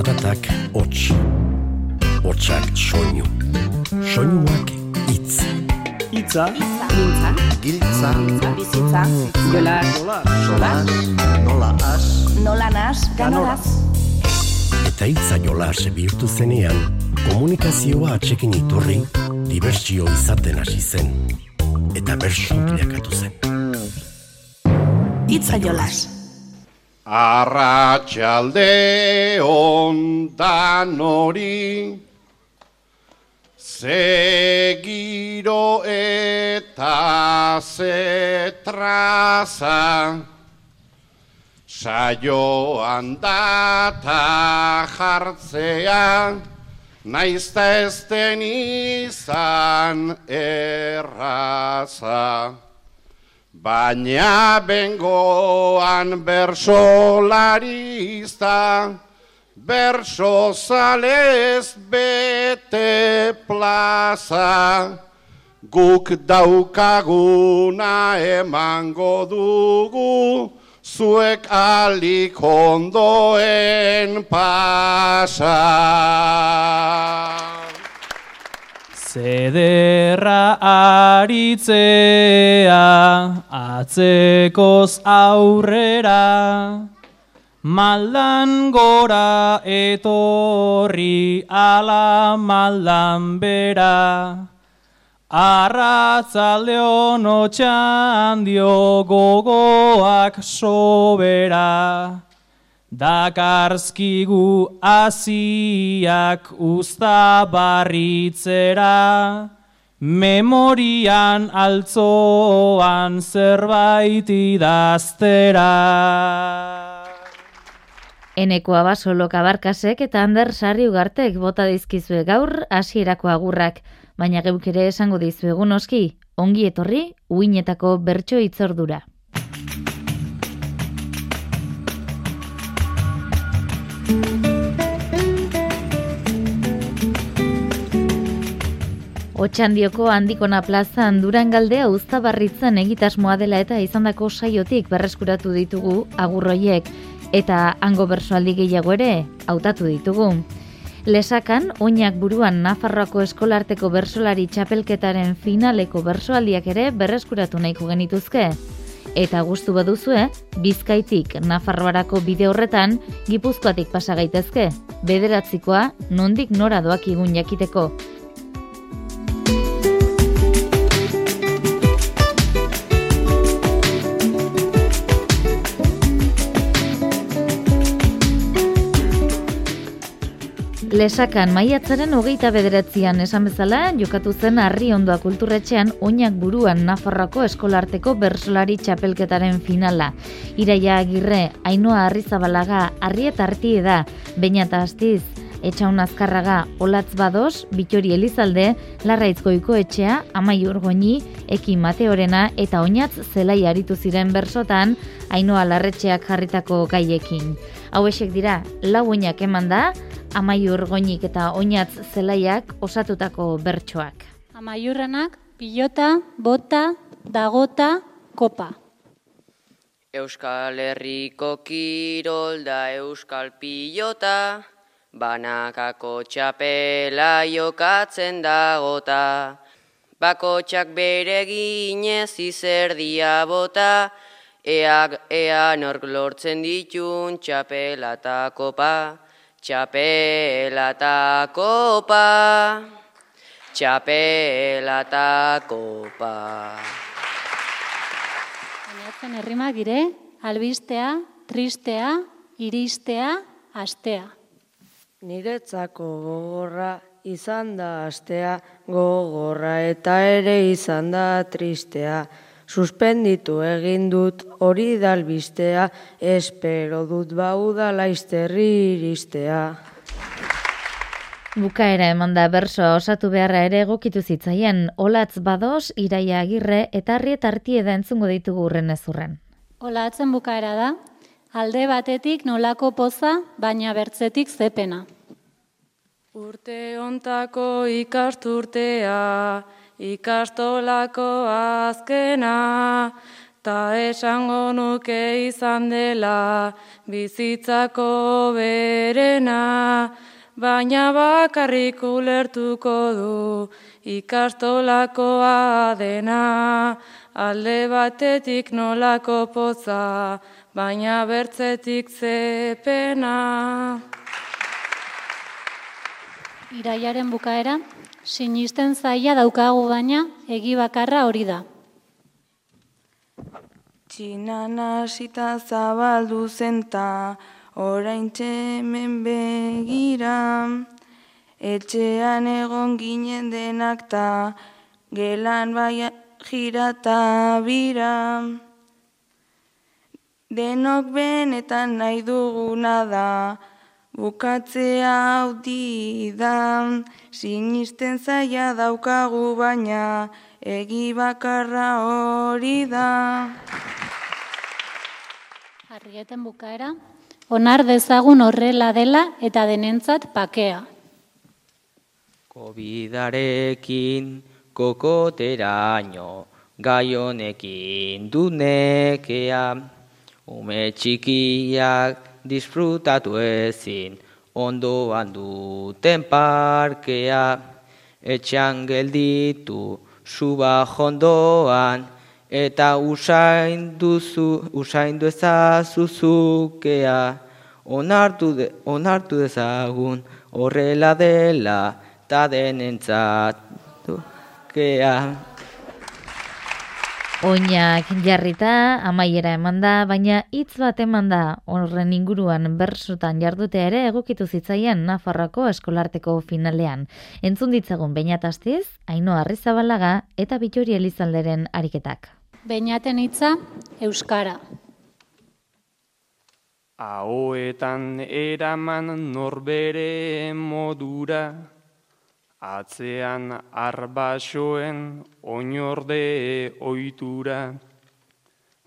Zaratak hots, hotsak soinu, soinuak itz. Itza, Mintza, Giltza, bizitza, jola, sola, nola as, nola nas, ganoraz. Eta hitza jolas bihurtu zenean, komunikazioa atxekin iturri, dibertsio izaten hasi zen. Eta bersu bilakatu zen. Itza jolas. Arratxalde ondan hori Zegiro eta zetraza Saioan data jartzea Naizta ez izan erraza Baina bengoan bersolarista, berso zalez bete plaza, guk daukaguna emango dugu, zuek alik ondoen pasa. Zederra aritzea, atzekoz aurrera, maldan gora etorri ala maldan bera. Arratzalde honotxan dio gogoak sobera. Dakarzkigu aziak usta barritzera, memorian altzoan zerbait idaztera. Eneko abasolo kabarkasek eta Ander Sarri ugartek bota dizkizue gaur hasierako agurrak, baina geuk ere esango dizuegu noski, ongi etorri uinetako bertso itzordura. Otxandioko handikona plazan Durangaldea uztabarritzen egitasmoa dela eta izandako saiotik berreskuratu ditugu agurroiek eta hango bersoaldi gehiago ere hautatu ditugu. Lesakan, oinak buruan Nafarroako eskolarteko bersolari txapelketaren finaleko bersoaldiak ere berreskuratu nahiko genituzke. Eta gustu baduzue, Bizkaitik Nafarroarako bide horretan Gipuzkoatik pasa gaitezke. Bederatzikoa nondik nora doak igun jakiteko. Lesakan maiatzaren hogeita bederatzean esan bezala, jokatu zen harri ondoa kulturretxean oinak buruan Nafarroako eskolarteko bersolari txapelketaren finala. Iraia agirre, Ainoa Arrizabalaga, Arrieta Artie da, Beina eta Astiz, Etxaun Azkarraga, Olatz Bados, Bitori Elizalde, Larraitzkoiko etxea, Amai Urgoini, Eki Mateorena eta Oinatz zelai aritu ziren bersotan, Ainoa Larretxeak jarritako gaiekin. Hauexek dira, lau oinak eman da, Amaiur goinik eta oinatz zelaiak osatutako bertsoak. Amaiurranak, pilota, bota, dagota, kopa. Euskal Herriko kirol da Euskal pilota, banakako txapela jokatzen dagota. Bakotxak bere ginez izerdia bota, ea, ea nork lortzen ditun txapela eta kopa. Txapela eta kopa, txapela eta kopa. Bainatzen herrimak dire, albistea, tristea, iristea, astea. Niretzako gogorra izan da astea, gogorra eta ere izan da tristea. Suspenditu egin dut hori dalbistea, espero dut bau da laizterri iristea. Bukaera eman da bersoa osatu beharra ere egokitu zitzaien, olatz badoz, iraia agirre eta arriet artie da entzungo ditugu urren ezurren. Olatzen bukaera da, alde batetik nolako poza, baina bertzetik zepena. Urte ontako ikasturtea, ikastolako azkena, ta esango nuke izan dela bizitzako berena, baina bakarrik ulertuko du ikastolakoa dena, alde batetik nolako poza, baina bertzetik zepena. Iraiaren bukaera, sinisten zaila daukagu baina, egi bakarra hori da. Txinan hasita zabaldu zenta, orain txemen begira. Etxean egon ginen denak ta, gelan bai jirata bira. Denok benetan nahi duguna da, bukatzea hau da, sinisten zaila daukagu baina, egi bakarra hori da. Arrieten bukaera, onar dezagun horrela dela eta denentzat pakea. Kobidarekin kokoteraino, gai honekin dunekea, ume txikiak disfrutatu ezin, ondoan duten parkea, etxean gelditu suba jondoan, eta usain duzu, usain ezazuzukea, onartu, de, onartu dezagun horrela dela, ta denentzatu kea. Oinak jarrita, amaiera eman da, baina hitz bat eman da horren inguruan bersotan jardutea ere egokitu zitzaien Nafarroko eskolarteko finalean. Entzun ditzagun bainatastiz, Aino Arrizabalaga eta Bitori Elizalderen ariketak. Beinaten hitza, Euskara. Ahoetan eraman norbere modura, Atzean arbasoen oinorde oitura,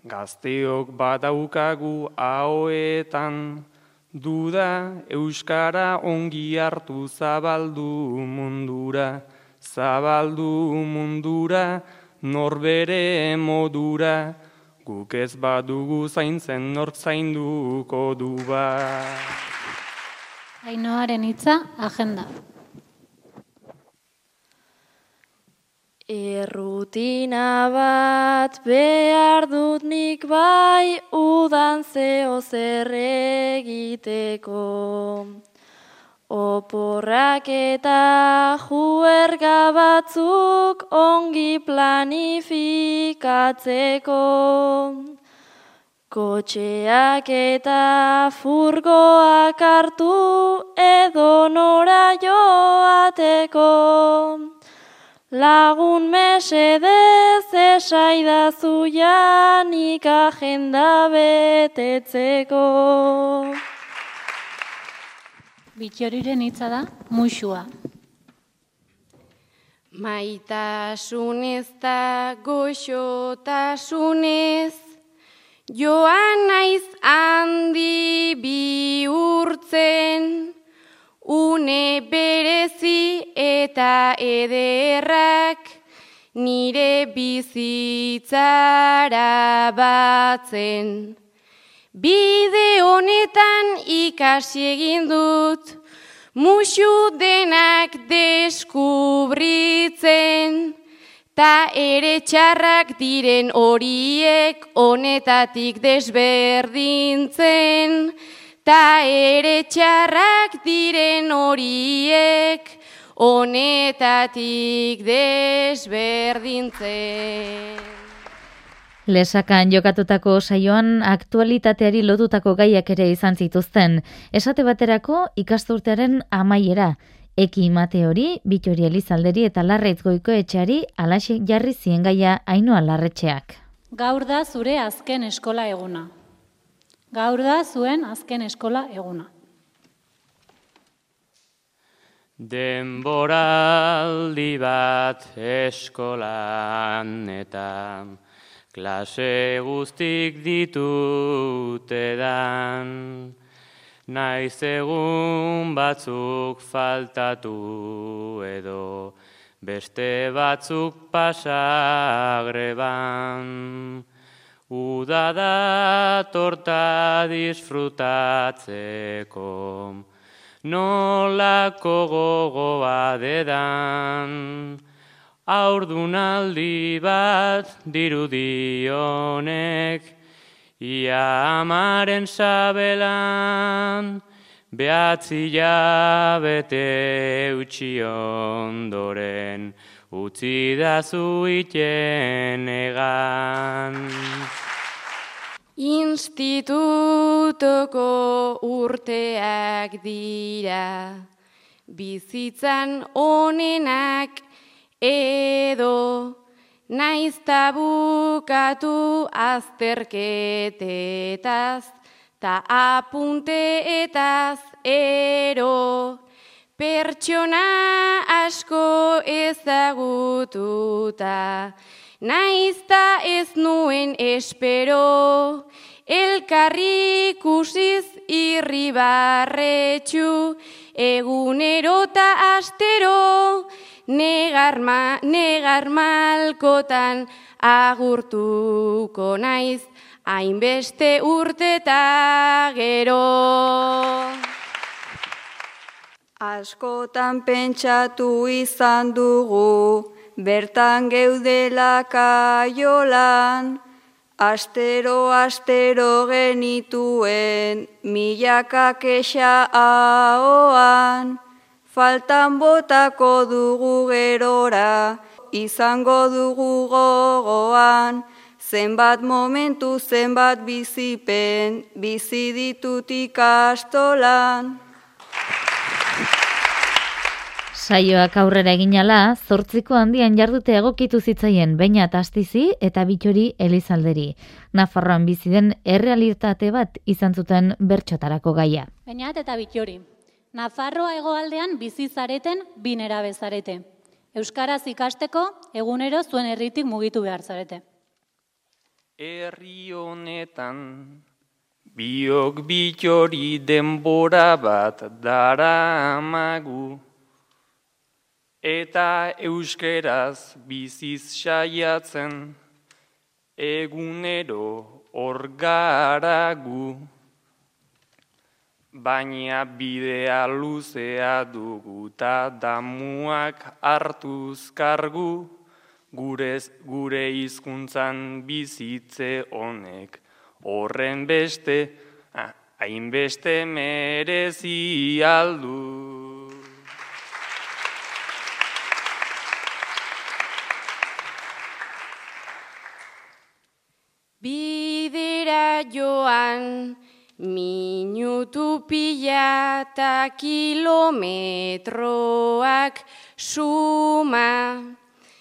gazteok badaukagu ahoetan, duda euskara ongi hartu zabaldu mundura, zabaldu mundura, norbere modura, guk ez badugu zaintzen nork zainduko du ba. Ainoaren hitza, agenda. Errutina bat behar dut nik bai udan zeo zer egiteko. Oporrak eta juerga batzuk ongi planifikatzeko. Kotxeak eta furgoak hartu edo nora joateko. Lagun mesedez esaidazu janik agenda betetzeko. Bitxoriren hitza da, muxua. Maitasunez da goxotasunez, joan naiz handi bihurtzen, une berezi eta ederrak nire bizitzara batzen. Bide honetan ikasi egin dut, musu denak deskubritzen, ta ere txarrak diren horiek honetatik desberdintzen, ta ere txarrak diren horiek honetatik desberdintzen. Lesakan jokatutako saioan aktualitateari lotutako gaiak ere izan zituzten. Esate baterako ikasturtearen amaiera. Eki mate hori, bitori elizalderi eta larreitz goiko etxeari alaxe jarri zien gaia ainoa larretxeak. Gaur da zure azken eskola eguna. Gaur da zuen azken eskola eguna. Denboraldi bat eskolan eta klase guztik ditute dan. Naiz egun batzuk faltatu edo beste batzuk pasagreban. Uda da torta disfrutatzeko, nolako gogoa dedan. Aurdunaldi bat dirudionek, ia amaren sabelan, behatzi jabete utxi ondoren, utzi da zuiten egan. Institutoko urteak dira, bizitzan onenak edo, naiz tabukatu azterketetaz, ta apunteetaz ero, pertsona asko ezagututa, Naizta ez nuen espero, elkarri kusiz irribarretxu, egunerota astero, negarma, negarmalkotan agurtuko naiz, hainbeste urteta gero. Askotan pentsatu izan dugu, bertan geudela kaiolan, astero astero genituen milaka kexa ahoan, faltan botako dugu gerora, izango dugu gogoan, zenbat momentu zenbat bizipen, bizi ditut ikastolan. Saioak aurrera eginala, zortziko handian jardute egokitu zitzaien baina tastizi eta bitori elizalderi. Nafarroan bizi den errealitate bat izan zuten bertxotarako gaia. Bainat eta bitori. Nafarroa hegoaldean bizi zareten binera bezarete. Euskaraz ikasteko egunero zuen herritik mugitu behar zarete. Herri honetan biok bitori denbora bat dara amagu eta euskeraz biziz saiatzen egunero orgaragu baina bidea luzea dugu ta damuak hartuz kargu. Gure gure hizkuntzan bizitze honek horren beste ah, hainbeste merezi aldu Bidera joan minutu pila eta kilometroak suma.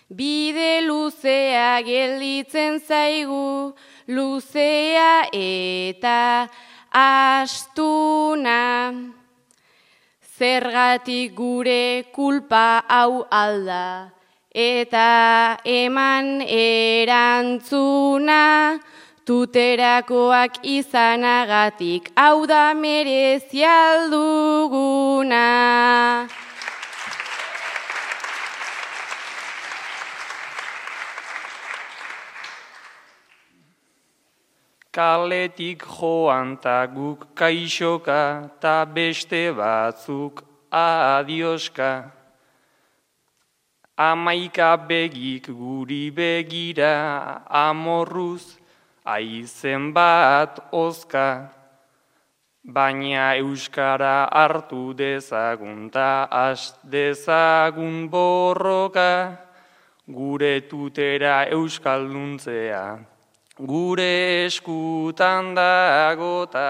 Bide luzea gelditzen zaigu, luzea eta astuna. Zergatik gure kulpa hau alda, eta eman erantzuna tuterakoak izanagatik hau da merezialduguna. Kaletik joan ta guk kaixoka ta beste batzuk adioska. Amaika begik guri begira amorruz aizen bat ozka, baina euskara hartu dezagun ta as dezagun borroka, gure tutera euskalduntzea, gure eskutan dagota.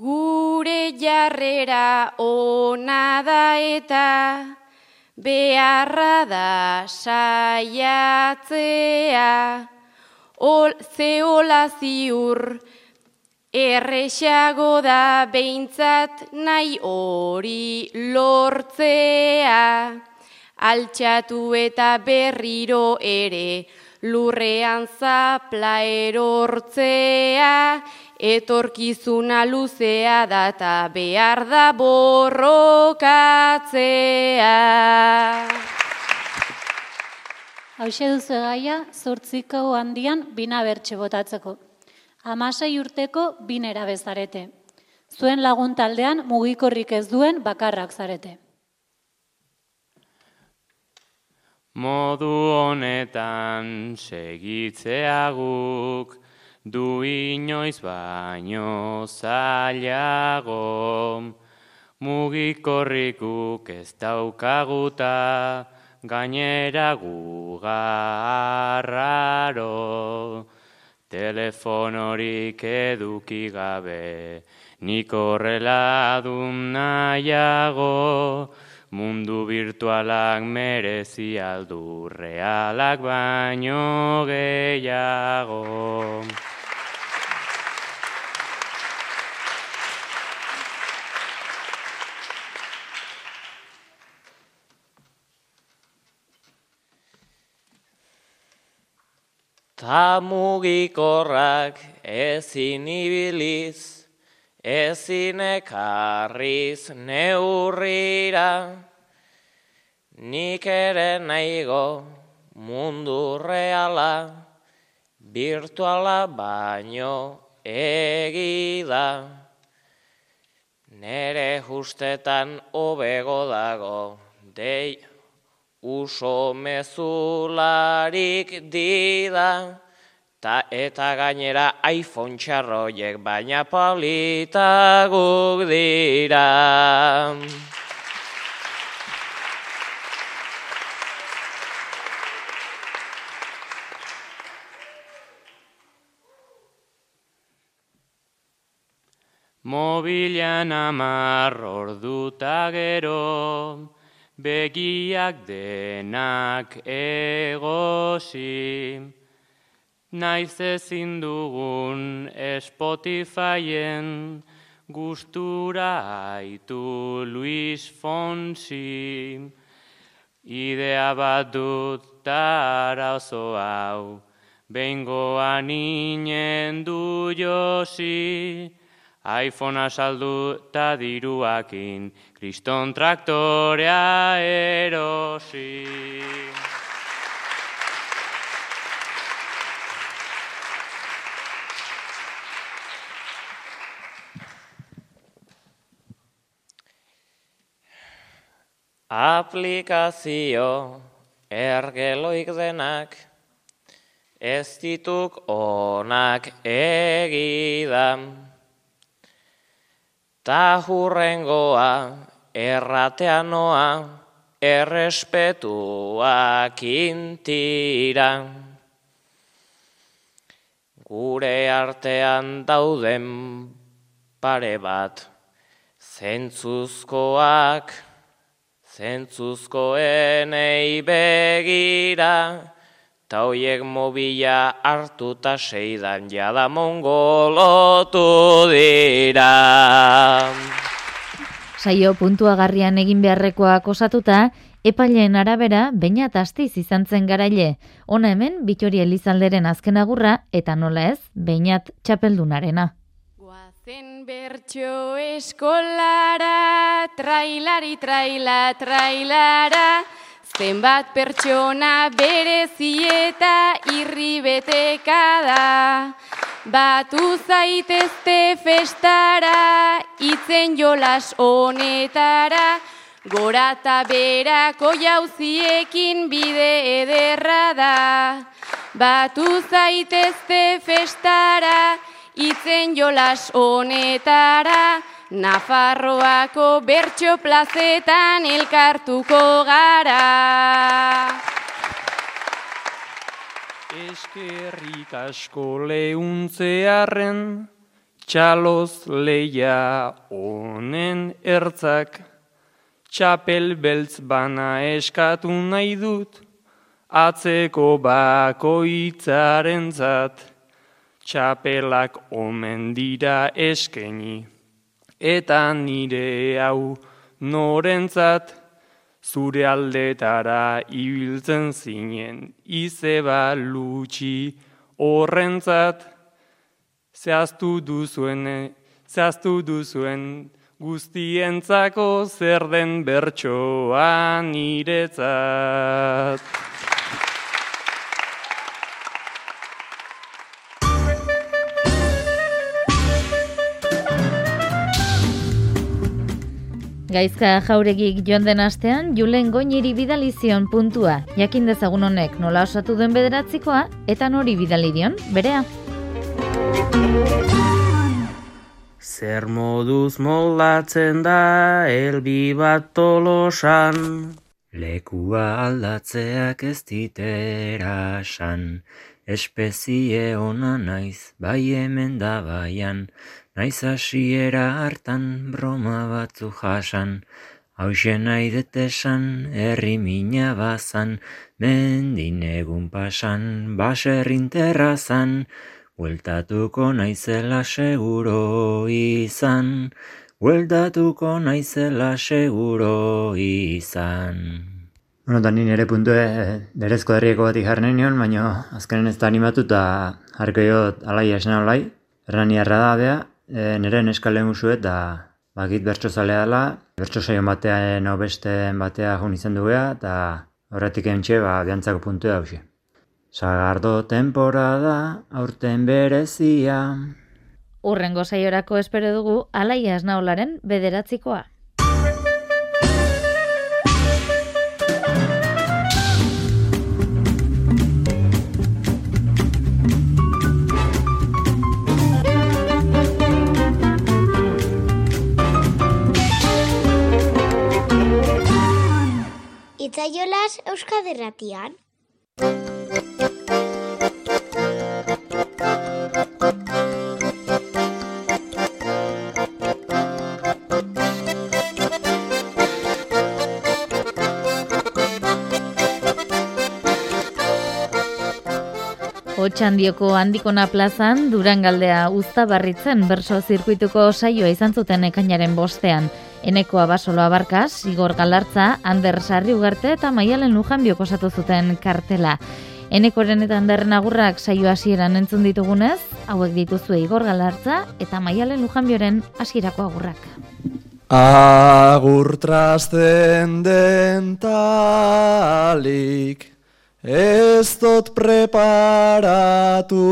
Gure jarrera ona da eta beharra da saiatzea. Ol, zeola ziur errexago da behintzat nahi hori lortzea. Altxatu eta berriro ere lurrean zapla erortzea etorkizuna luzea da eta behar da borrokatzea. Hauxe duzu gaia, zortziko handian bina bertxe botatzeko. Hamasei urteko binera bezarete. Zuen lagun taldean mugikorrik ez duen bakarrak zarete. Modu honetan segitzeaguk du inoiz baino zailago. Mugikorrikuk ez daukaguta gainera gugarraro. Telefonorik eduki gabe nik horrela dun nahiago. Mundu virtualak merezi aldu realak baino gehiago. Ta mugikorrak ezin ibiliz, ezin ekarriz neurrira, nik ere nahigo mundu reala, virtuala baino egida. Nere justetan hobego dago, dei uso mezularik dida, ta eta gainera iPhone txarroiek baina politaguk dira. Mobilan amar orduta gero, begiak denak egosi. Naiz ezin dugun Spotifyen gustura aitu Luis Fonsi. Idea bat dut tara oso hau, behingoan inen du josi. iPhonea saldu eta diruakin, kriston traktorea erosi. Aplikazio ergeloik denak, ez dituk onak egidan. Ta hurrengoa erratea noa, errespetuak intira. Gure artean dauden pare bat, zentzuzkoak, zentzuzkoenei begira, ta hoiek mobila hartuta seidan jada mongolotu dira. Saio puntuagarrian egin beharrekoak osatuta, epaileen arabera, baina astiz izan zen garaile. Ona hemen, Bitori Elizalderen azken agurra, eta nola ez, bainat txapeldunarena. Bertxo eskolara, trailari, traila, trailara, zenbat pertsona berezieta irri beteka da. Batu zaitezte festara, itzen jolas honetara, gora eta berako jauziekin bide ederra da. Batu zaitezte festara, itzen jolas honetara, Nafarroako bertso plazetan elkartuko gara. Eskerrik asko lehuntzearen, txaloz leia honen ertzak, txapel beltz bana eskatu nahi dut, atzeko bako itzaren zat, txapelak omen dira eskeni, eta nire hau norentzat, zure aldetara ibiltzen zinen, izeba lutxi horrentzat, zehaztu duzuen, zehaztu duzuen guztientzako zer den bertsoa niretzat. Gaizka jauregik joan den astean, Julen Goñiri bidalizion puntua. Jakin dezagun honek nola osatu den bederatzikoa, eta nori bidalidion, berea. Zer moduz moldatzen da elbi bat tolosan, lekua aldatzeak ez ditera san, espezie ona naiz, bai hemen da baian, Naiz hasiera hartan broma batzu jasan, hause nahi detesan, herri mina bazan, mendin egun pasan, baserrin terrazan, bueltatuko naizela seguro izan, bueltatuko naizela seguro izan. Bueno, eta nire puntue derezko herrieko batik jarren nion, baina azkenen ez da animatu eta jarko jo alai esena alai, erraniarra da bea, e, nire neskale musu eta bakit bertso zalea bertso saion batean beste batea jun izan dugea, eta horretik entxe, ba, biantzako puntu da hausia. Sagardo temporada, aurten berezia. Urrengo saiorako espero dugu, alaia esnaolaren bederatzikoa. Itzaiolaz Euskaderratian. Otxandioko handikona plazan, Durangaldea uzta barritzen berso zirkuituko saioa izan zuten ekainaren bostean. Eneko abasolo abarkaz, Igor Galartza, Ander Sarri Ugarte eta Maialen Lujan biokosatu zuten kartela. Enekoren eta Anderren agurrak saio hasieran entzun ditugunez, hauek dituzue Igor Galartza eta Maialen Lujanbioren hasierako agurrak. Agur trasten den talik, ez dut preparatu,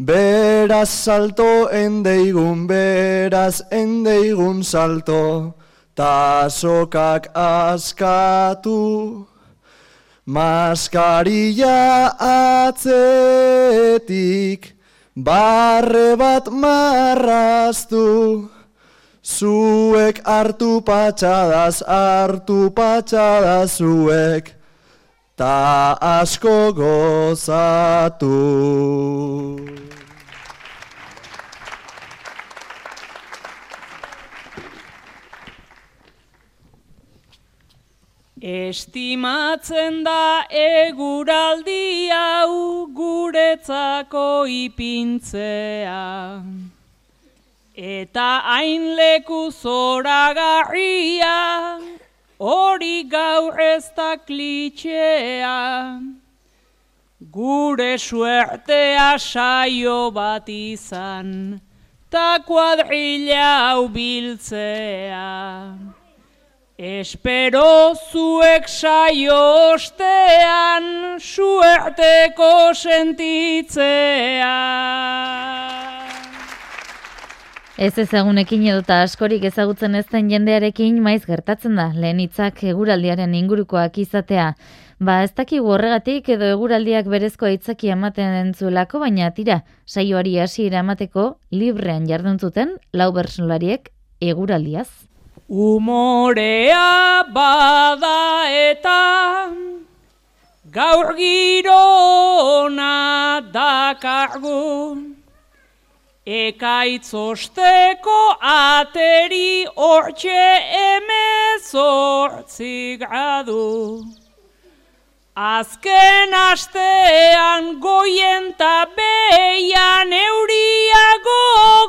Beraz salto endeigun, beraz endeigun salto, ta sokak askatu. Maskarilla atzetik, barre bat marraztu. Zuek hartu patxadaz, hartu patxadaz zuek, ta asko gozatu. Estimatzen da eguraldi hau guretzako ipintzea. Eta hain leku zoragarria, hori gaur ez da klitxea. Gure suertea saio bat izan, ta kuadrilla hau biltzea. Espero zuek saio ostean suerteko sentitzea. Ez ezagunekin edota askorik ezagutzen ez den jendearekin maiz gertatzen da, lehen hitzak eguraldiaren ingurukoak izatea. Ba, ez dakigu horregatik edo eguraldiak berezko hitzaki ematen entzuelako, baina tira, saioari hasiera emateko librean jarduntzuten lau bersolariek eguraldiaz. Umorea bada eta gaur girona Ekaitzosteko ateri hortxe emezortzi gradu. Azken astean goien ta beian euriago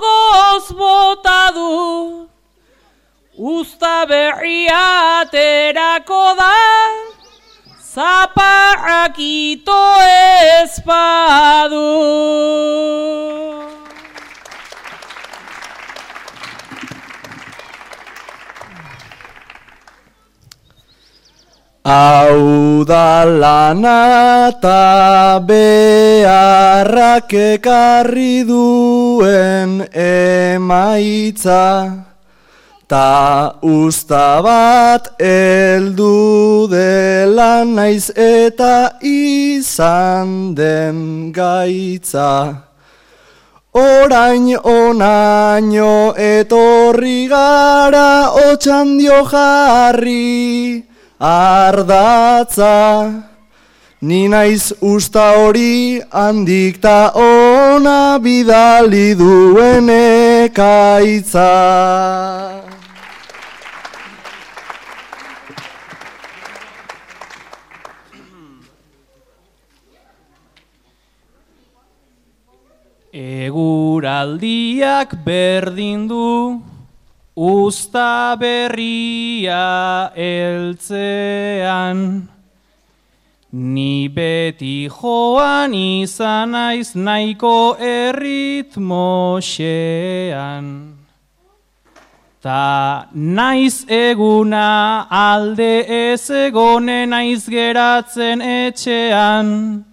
goz botadu. Usta berria aterako da, zaparrak ito Hau da lana eta beharrak ekarri duen emaitza. Ta usta bat eldu dela naiz eta izan den gaitza. Orain onaino etorri gara otxandio jarri ardatza Ni naiz usta hori handik ta ona bidali duen ekaitza. Eguraldiak berdin du Usta berria eltzean, ni beti joan izan naiz nahiko erritmoxean. Ta naiz eguna alde ez egone naiz geratzen etxean,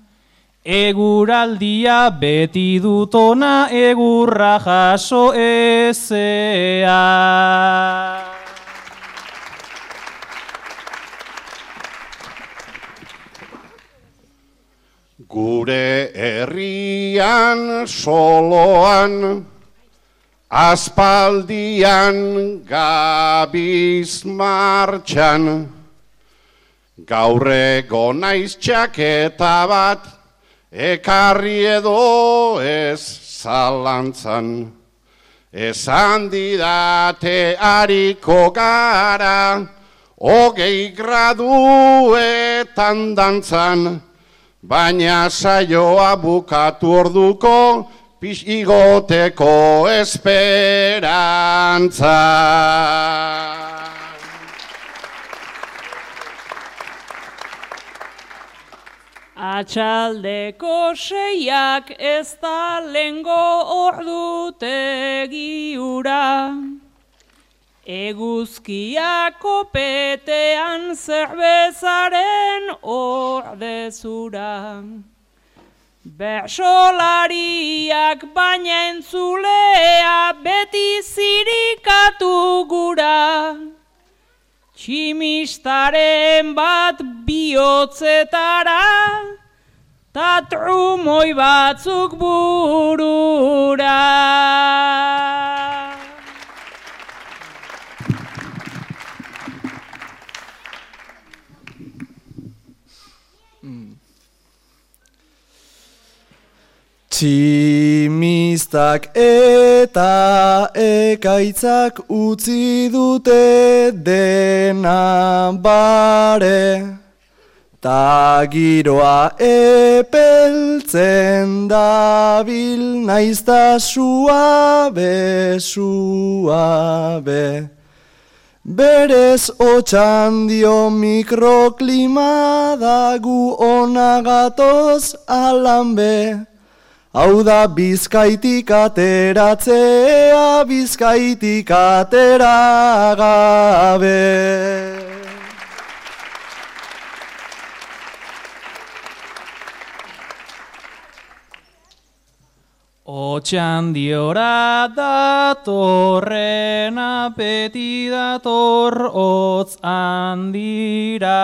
Eguraldia beti dutona egurra jaso ezea. Gure herrian soloan, aspaldian gabiz martxan, gaurrego naiz txaketa bat, ekarri edo ez zalantzan, esan didate hariko gara, hogei graduetan dantzan, baina saioa bukatu orduko, pix igoteko esperantza. Atxaldeko seiak ez da lengo ordutegi ura. Eguzkiako petean zerbezaren ordezura. Bersolariak baina entzulea beti zirikatu gura. Tximistaren bat bihotzetara, ta trumoi batzuk burura. Tximistak eta ekaitzak utzi dute dena bare. Ta giroa epeltzen dabil naizta suabe, suabe. Berez otxandio mikroklima dagu onagatoz alambe Hau da bizkaitik ateratzea, bizkaitik atera gabe. Otxan diora datorren apeti dator otz handira.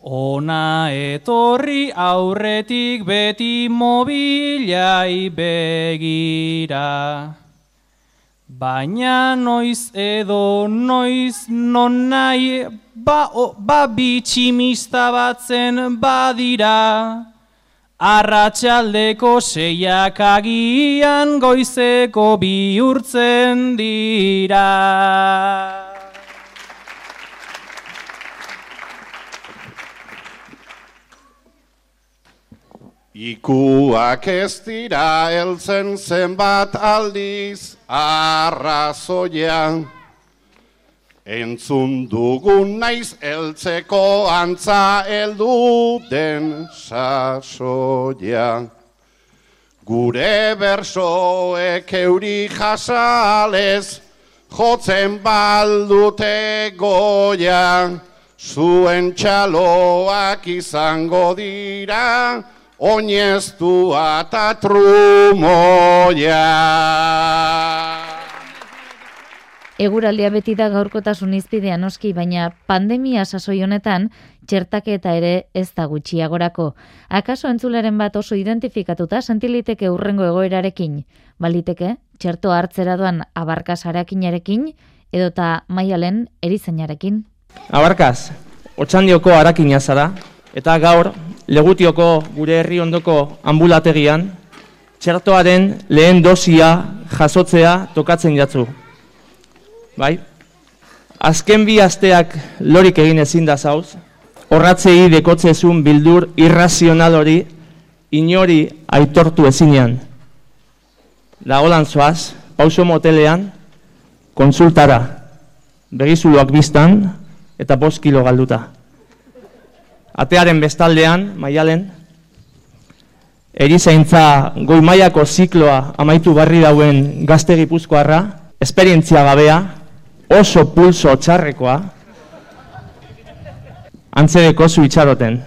Ona etorri aurretik beti mobilai begira. Baina noiz edo noiz non nahi ba, o, ba bitximista batzen badira. Arratxaldeko seiak agian goizeko bihurtzen dira. Ikuak ez dira heltzen zenbat aldiz arrazoia. Entzun dugun naiz eltzeko antza eldu den sasoia. Gure bersoek euri jasalez, jotzen baldute goia, zuen txaloak izango dira, oineztua eta trumoia. Eguraldia beti da gaurkotasun izpidea noski, baina pandemia sasoi honetan txertaketa ere ez da gutxiagorako. Akaso entzularen bat oso identifikatuta sentiliteke urrengo egoerarekin, baliteke txerto hartzera doan abarkaz harakinarekin edota maialen erizainarekin. Abarkaz, otxandioko harakina zara, eta gaur legutioko gure herri ondoko ambulategian txertoaren lehen dosia jasotzea tokatzen jatzu. Bai? Azken bi asteak lorik egin ezin da zauz, horratzei dekotzezun bildur irrazional hori inori aitortu ezinean. Lagolan zoaz, pauso motelean, konsultara, begizuluak biztan eta bost kilo galduta. Atearen bestaldean, maialen, erizaintza goi maiako zikloa amaitu barri dauen gazte gipuzkoarra, esperientzia gabea, oso pulso txarrekoa, antzedeko zu itxaroten.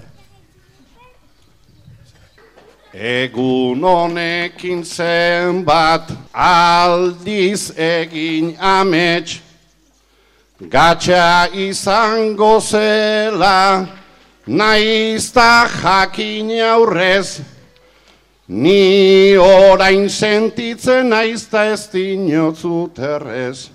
Egun honekin zenbat aldiz egin amets, gatxa izango zela, naizta jakin aurrez, ni orain sentitzen naizta ez dinotzut errez.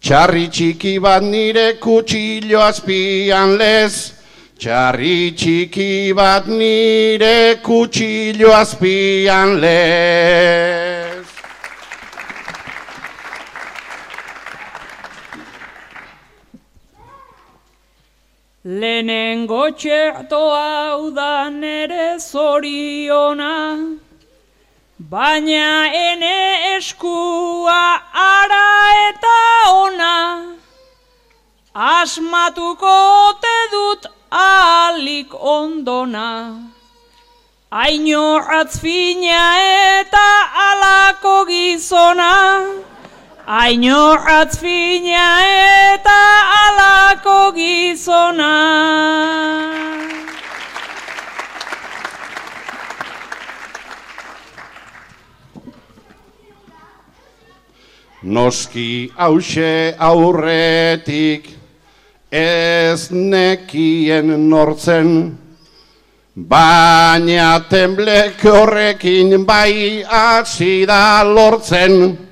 Txarri txiki bat nire kutsillo azpian lez, Txarri txiki bat nire kutsillo azpian lez. Lehenengo txerto hau da nere zoriona, baina ene eskua ara eta ona, asmatuko te dut alik ondona. Aino atzfina eta alako gizona, Aino atzfina eta alako gizona. Noski hause aurretik ez nekien nortzen, baina temblek horrekin bai hasi da lortzen.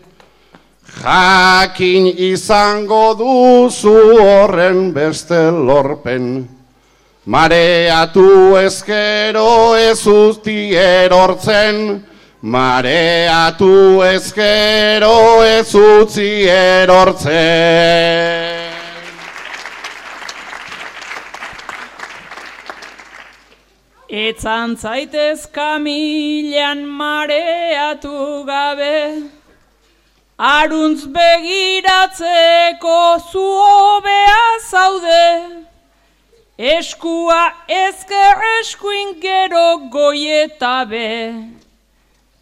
Jakin izango duzu horren beste lorpen, mareatu ezkero ez usti erortzen, mareatu ezkero ez utzi erortzen. Etzan zaitez kamilean mareatu gabe, Aruntz begiratzeko zu hobea zaude, eskua ezker eskuin gero goietabe.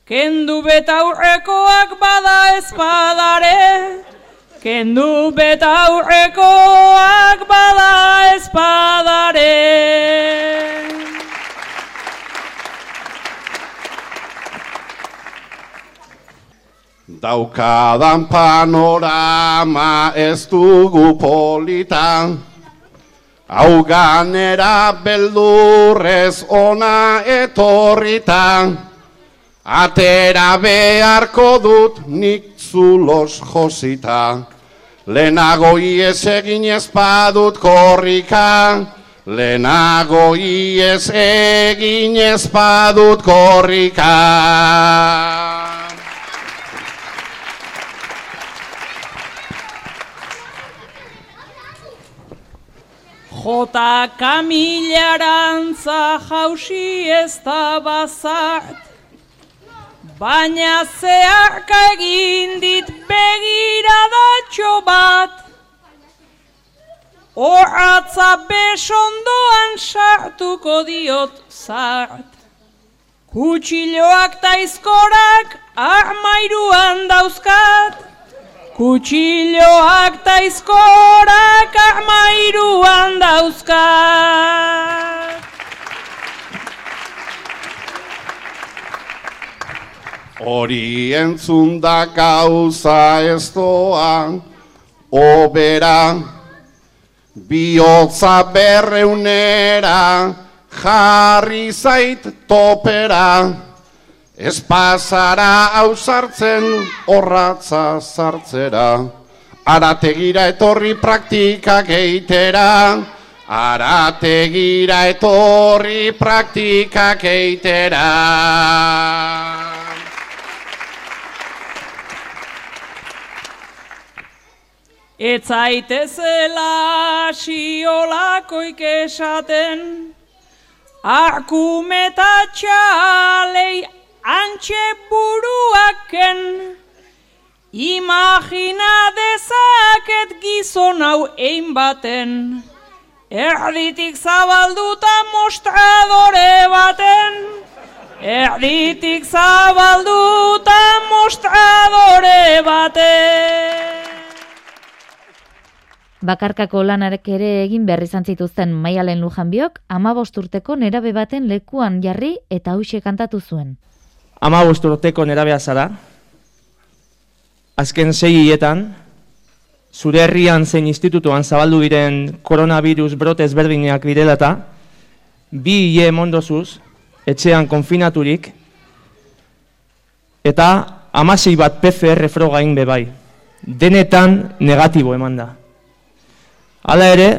Kendu betaurrekoak bada espadare, kendu betaurrekoak bada espadare. Daukadan panorama ez dugu polita, hau ganera beldurrez ona etorrita, atera beharko dut nik zulos josita, lehenago iez egin ez badut korrika, lehenago iez egin ez badut korrika. Jota kamilarantza jausi ez da bazart, baina zeharka egin dit begiradatxo bat, Horatza besondoan sartuko diot zart. Kutxiloak taizkorak armairuan dauzkat. Kutxiloak taizkorak armairuan dauzkat. Hori entzun da gauza ez doa, obera, bihotza berreunera, jarri zait topera, ez pasara hau sartzen horratza sartzera, arategira etorri praktikak eitera, arategira etorri praktikak eitera. Ez zaitezela siolakoik esaten, akumetatxalei antxe buruaken, imagina dezaket gizon hau ein baten, erditik zabalduta mostradore baten, erditik zabalduta mostradore baten. Bakarkako lanarek ere egin behar izan zituzten maialen lujanbiok, ama urteko nerabe baten lekuan jarri eta hauxe kantatu zuen. Ama urteko nerabea zara, azken sei hietan, zure herrian zein institutuan zabaldu diren koronavirus brote ezberdinak direla eta, bi hie mondozuz, etxean konfinaturik, eta amasei bat PCR frogain bebai. Denetan negatibo eman da. Hala ere,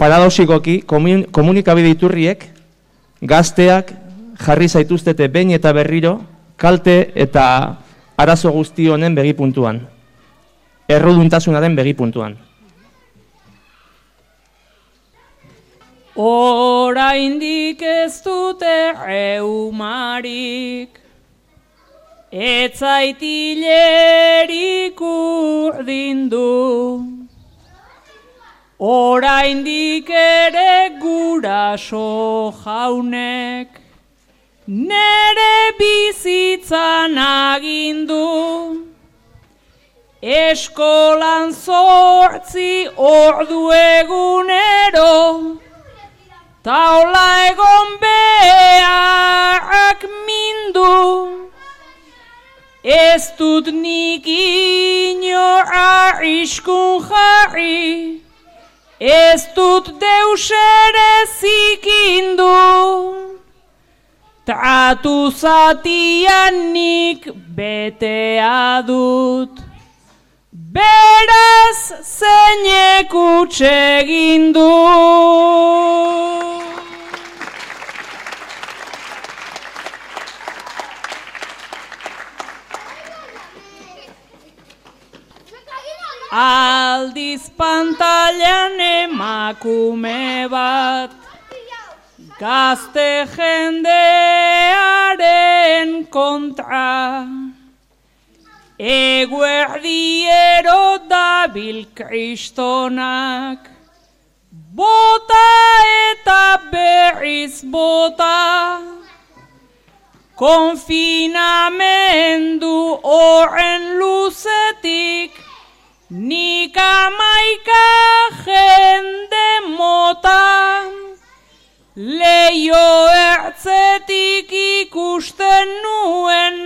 paradoxikoki, komunikabide iturriek, gazteak jarri zaituztete behin eta berriro, kalte eta arazo guzti honen begipuntuan. Erruduntasunaren begipuntuan. Ora indik ez dute reumarik, etzaitilerik urdindu. Oraindik ere guraso jaunek nere bizitzan agindu Eskolan zortzi ordu egunero Taula egon beharrak mindu. Ez dut nik ino arriskun jarri Ez dut deus ere zikindu, tratu zatian nik betea dut. Beraz zeinek utxegindu. Aldiz pantalian emakume bat Gazte jendearen kontra. Eguerdiero dabil kristonak. Bota eta berriz bota. Konfinamendu horren luzetik Nik amaika jende mota, leio ertzetik ikusten nuen,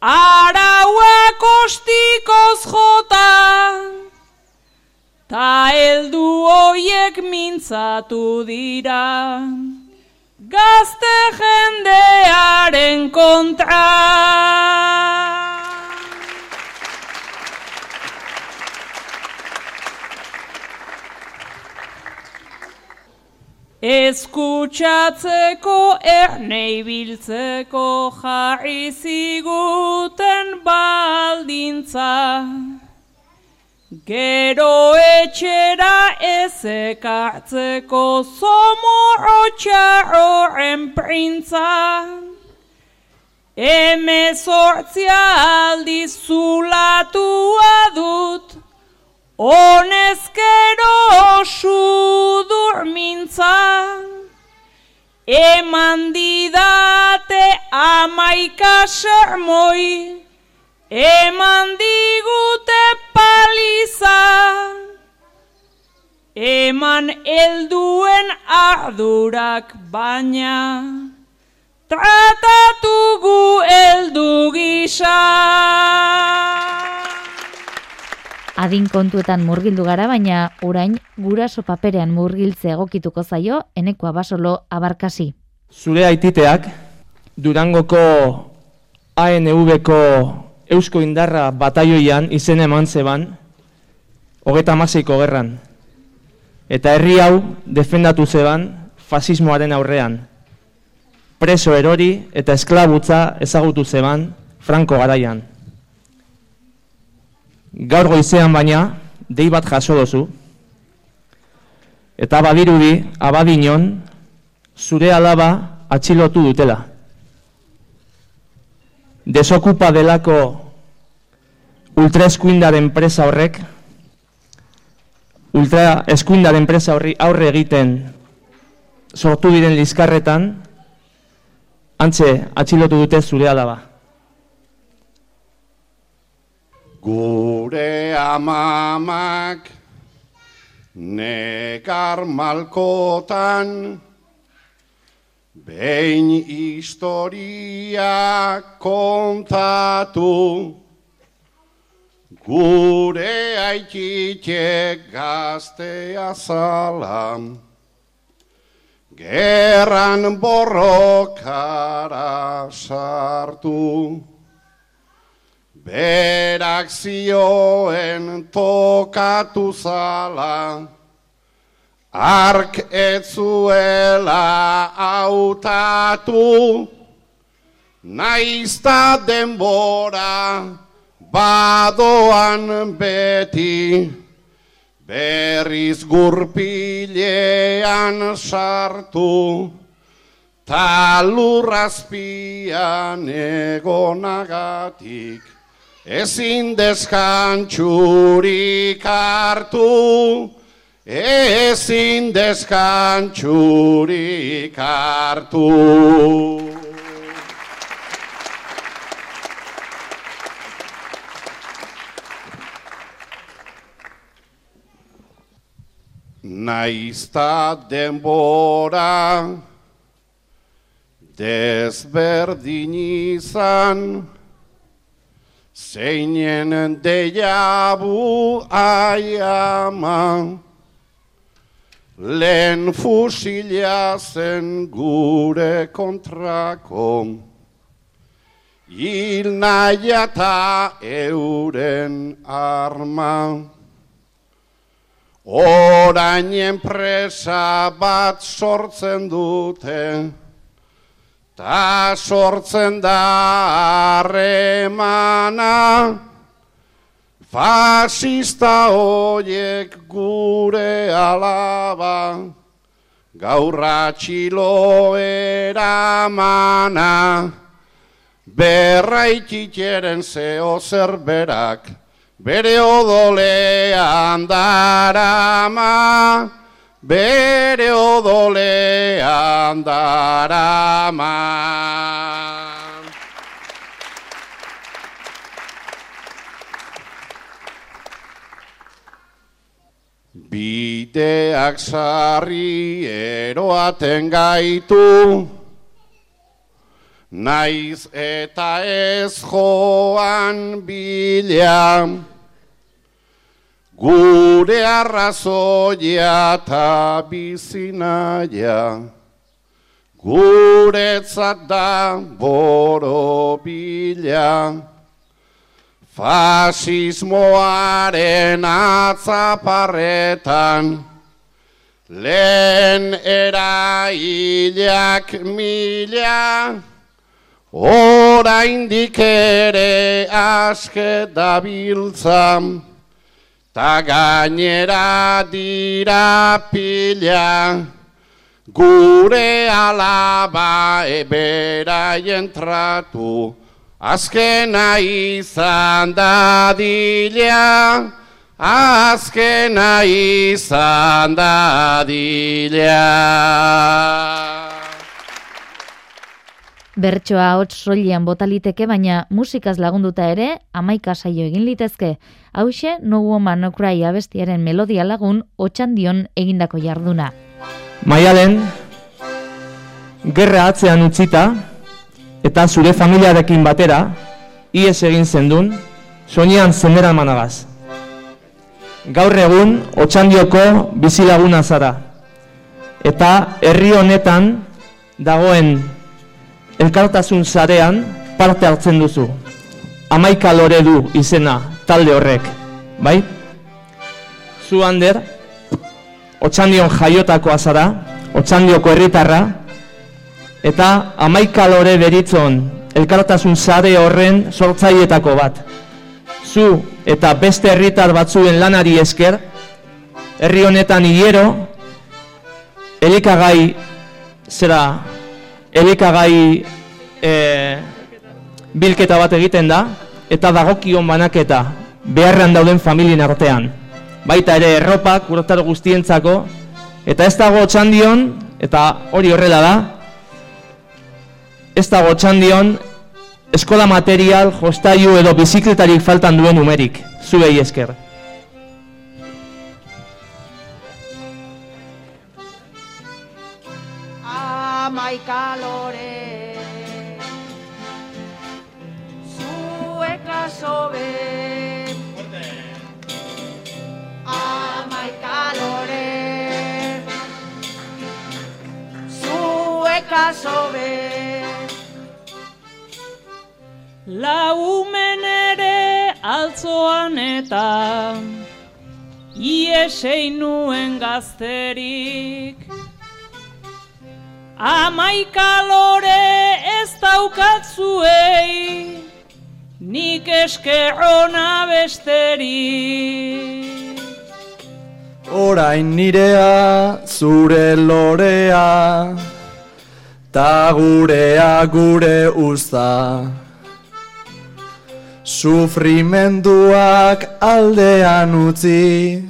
araua kostikoz jota, ta heldu hoiek mintzatu dira, gazte jendearen kontra. Eskutsatzeko ernei biltzeko jarri ziguten baldintza. Gero etxera ez ekartzeko zomorro txarroren printza. Heme sortzia aldiz zulatua dut, Honezkero sudur mintza, eman didate amaika sermoi, eman digute paliza, eman elduen ardurak baina, tratatugu eldu gisa. Adin kontuetan murgildu gara, baina orain guraso paperean murgiltze egokituko zaio enekoa basolo abarkasi. Zure aititeak, Durangoko ANV-ko Eusko Indarra bataioian izen eman zeban, hogeta amaseiko gerran. Eta herri hau defendatu zeban fasismoaren aurrean. Preso erori eta esklabutza ezagutu zeban Franco garaian. Gaur goizean baina, dei bat jaso dozu, eta badirudi, abadinon, zure alaba atxilotu dutela. Desokupa delako ultraeskuindaren presa horrek, ultraeskuindaren presa horri aurre egiten sortu diren lizkarretan, antze atxilotu dute zure alaba. Gure amamak nekar malkotan behin historia kontatu. Gure aikitek gaztea zalam gerran borrokara sartu Berak zioen tokatu zala, ark etzuela autatu, naizta denbora badoan beti, berriz gurpilean sartu, talurrazpian egonagatik ezin deskantxurik hartu, ezin deskantxurik hartu. Naizta denbora desberdin izan, Zeinen deiabu aiama, lehen fusilia zen gure kontrako, hil nahiata euren arma. Orain enpresa bat sortzen dute, Ta sortzen da harremana, fasista hoiek gure alaba, gaurra txilo eramana, berraikiteren zeo zerberak, bere odolean darama, bere odolean darama. Bideak sarri eroaten gaitu, naiz eta ez joan bilean, Gure arrazoia eta bizinaia, guretzat da borobila, fasismoaren atzaparretan, lehen erailak mila, oraindik ere aske dabiltzam, Ta gainera dira pila, gure alaba eberaien tratu, azkena izan dadila, azkena izan dadila. Bertsoa hots soilean botaliteke, baina musikaz lagunduta ere, amaika saio egin litezke. Hauxe, No Woman No Cry abestiaren melodia lagun, otxandion egindako jarduna. Maialen, gerra atzean utzita, eta zure familiarekin batera, ies egin zendun, soinean zenderan managaz. Gaur egun, otxandioko bizilaguna zara. Eta herri honetan dagoen elkartasun zarean parte hartzen duzu. Amaika lore du izena talde horrek, bai? Zu hander, otxandion jaiotakoa zara, otxandioko herritarra, eta amaika lore beritzon elkartasun zare horren sortzaietako bat. Zu eta beste herritar batzuen lanari esker, herri honetan hiero, elikagai zera elikagai e, bilketa bat egiten da eta dagokion banaketa beharrean dauden familien artean. Baita ere erropak urtar guztientzako eta ez dago txandion eta hori horrela da ez dago txandion eskola material, jostaiu edo bizikletarik faltan duen numerik, zuei esker. Amaika sobe. Amaika lore Zueka sobe Laumen ere altzoan eta Iesei nuen gazterik. Amaika lore ez daukatzuei, nik esker ona besteri. Orain nirea, zure lorea, ta gurea gure usta. Sufrimenduak aldean utzi,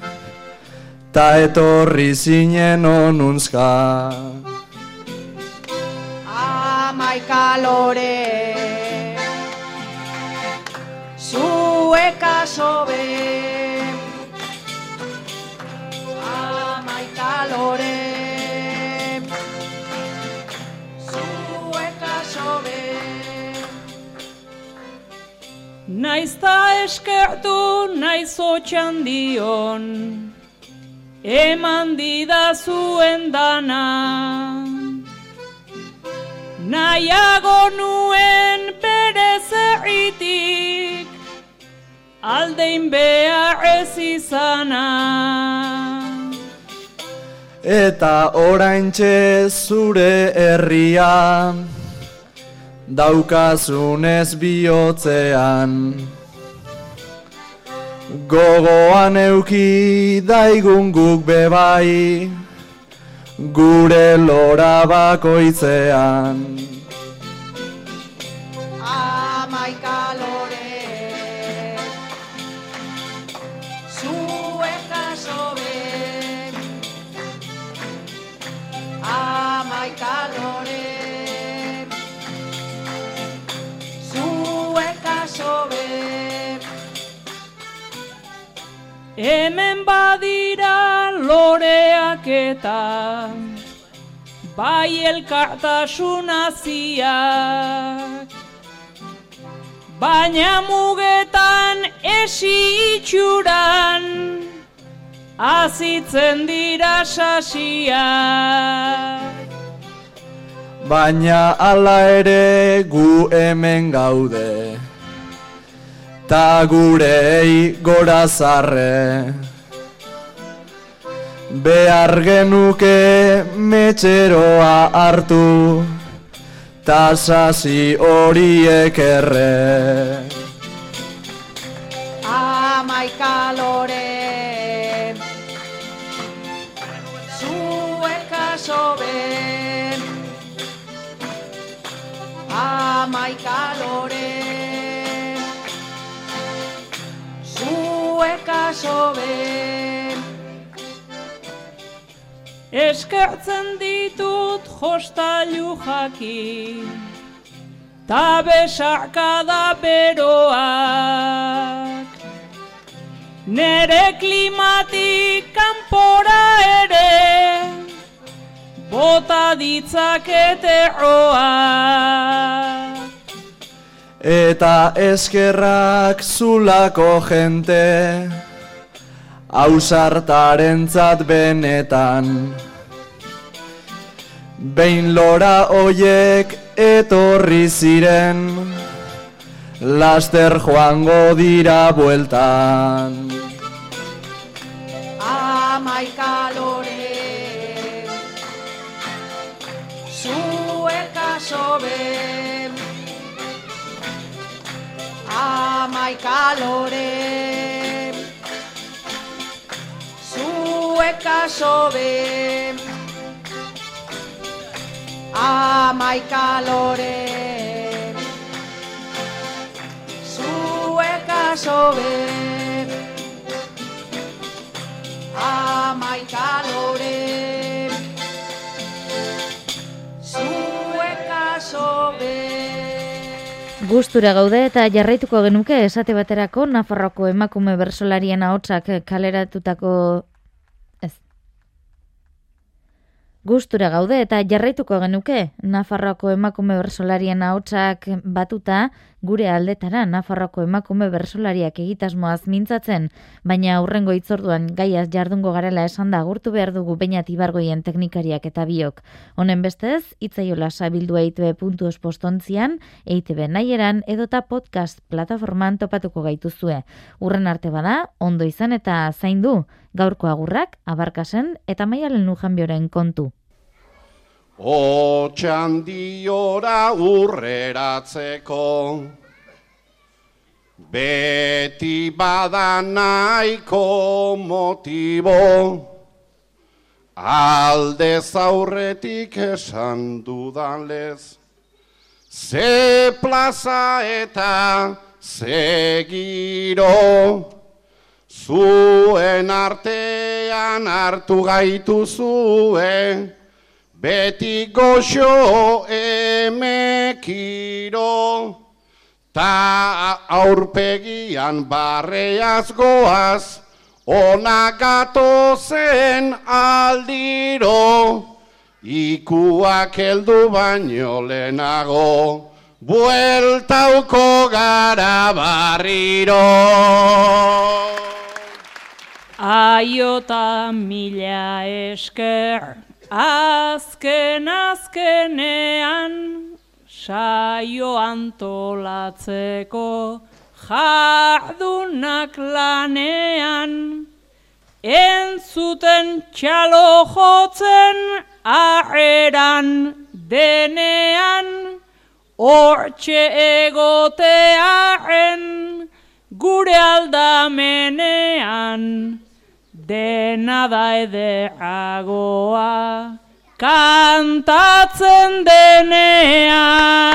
ta etorri zinen onuntzka. Amaika lore sobe. Amaika lore Zueka sobe. Naizta eskertu naiz otxandion Eman didazuen dana. Nahiago nuen perez egitik, aldein behar ez izana. Eta oraintxe zure herria, daukazunez bihotzean. Gogoan euki daigun guk bebai, gure lora bakoitzean. Loreak eta bai elkartasun aziak. Baina mugetan esi itxuran, azitzen dira sasiak. Baina ala ere gu hemen gaude, ta gurei gora zarre. Behar genuke metxeroa hartu, ta sasi horiek erre. Amaika lore Zueka sobe Amaika lore Zueka sobe Eskertzen ditut jostailu jakin ta besakada beroak. Nere klimatik kanpora ere, bota ditzakete roa. Eta eskerrak zulako jente, hausartarentzat benetan. Behin lora hoiek etorri ziren, laster joango dira bueltan. Amaika lore, zuek asobe, amaika lore, zuek asobe, amaika lore, zuek asobe, amaika lore, zuek asobe. Gustura gaude eta jarraituko genuke esate baterako Nafarroko emakume bersolarien ahotsak kaleratutako ez. Gustura gaude eta jarraituko genuke Nafarroko emakume bersolarien ahotsak batuta gure aldetara Nafarroko emakume bersolariak egitasmoaz mintzatzen, baina aurrengo itzorduan gaiaz jardungo garela esan da gurtu behar dugu bainat ibargoien teknikariak eta biok. Honen bestez, itzaiola sabildu eitb.espostontzian, eitb nahieran edota podcast plataforman topatuko gaituzue. Urren arte bada, ondo izan eta zaindu, gaurko agurrak, abarkasen eta maialen lujanbioren kontu. Otxandiora urreratzeko. Beti bada nahiko motibo. Aldez aurretik esan dudanlez Ze plaza eta ze giro. Zuen artean hartu gaituzue Beti goxo emekiro, ta aurpegian barreaz goaz, ona gatozen aldiro, ikuak heldu baino lehenago, bueltauko gara barriro. Aiota mila esker, azken azkenean, saio antolatzeko, jardunak lanean, entzuten txalo jotzen, aeran denean, hortxe egotearen, gure aldamenean, dena da ederagoa kantatzen denean.